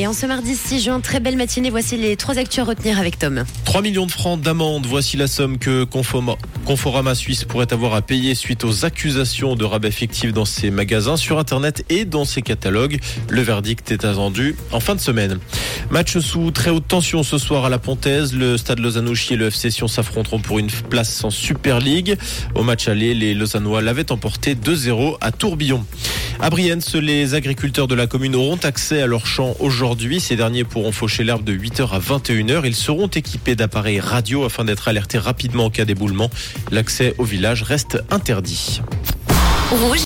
Et en ce mardi 6 juin, très belle matinée. Voici les trois actus à retenir avec Tom. 3 millions de francs d'amende. Voici la somme que Conforama Suisse pourrait avoir à payer suite aux accusations de rabais fictifs dans ses magasins, sur Internet et dans ses catalogues. Le verdict est attendu en fin de semaine. Match sous très haute tension ce soir à la Pontaise. Le stade Lausanne-Ouchy et le FC Sion s'affronteront pour une place en Super League. Au match aller, les Lausannois l'avaient emporté 2-0 à Tourbillon. À Brienz, les agriculteurs de la commune auront accès à leurs champs aujourd'hui. Ces derniers pourront faucher l'herbe de 8h à 21h. Ils seront équipés d'appareils radio afin d'être alertés rapidement en cas d'éboulement. L'accès au village reste interdit.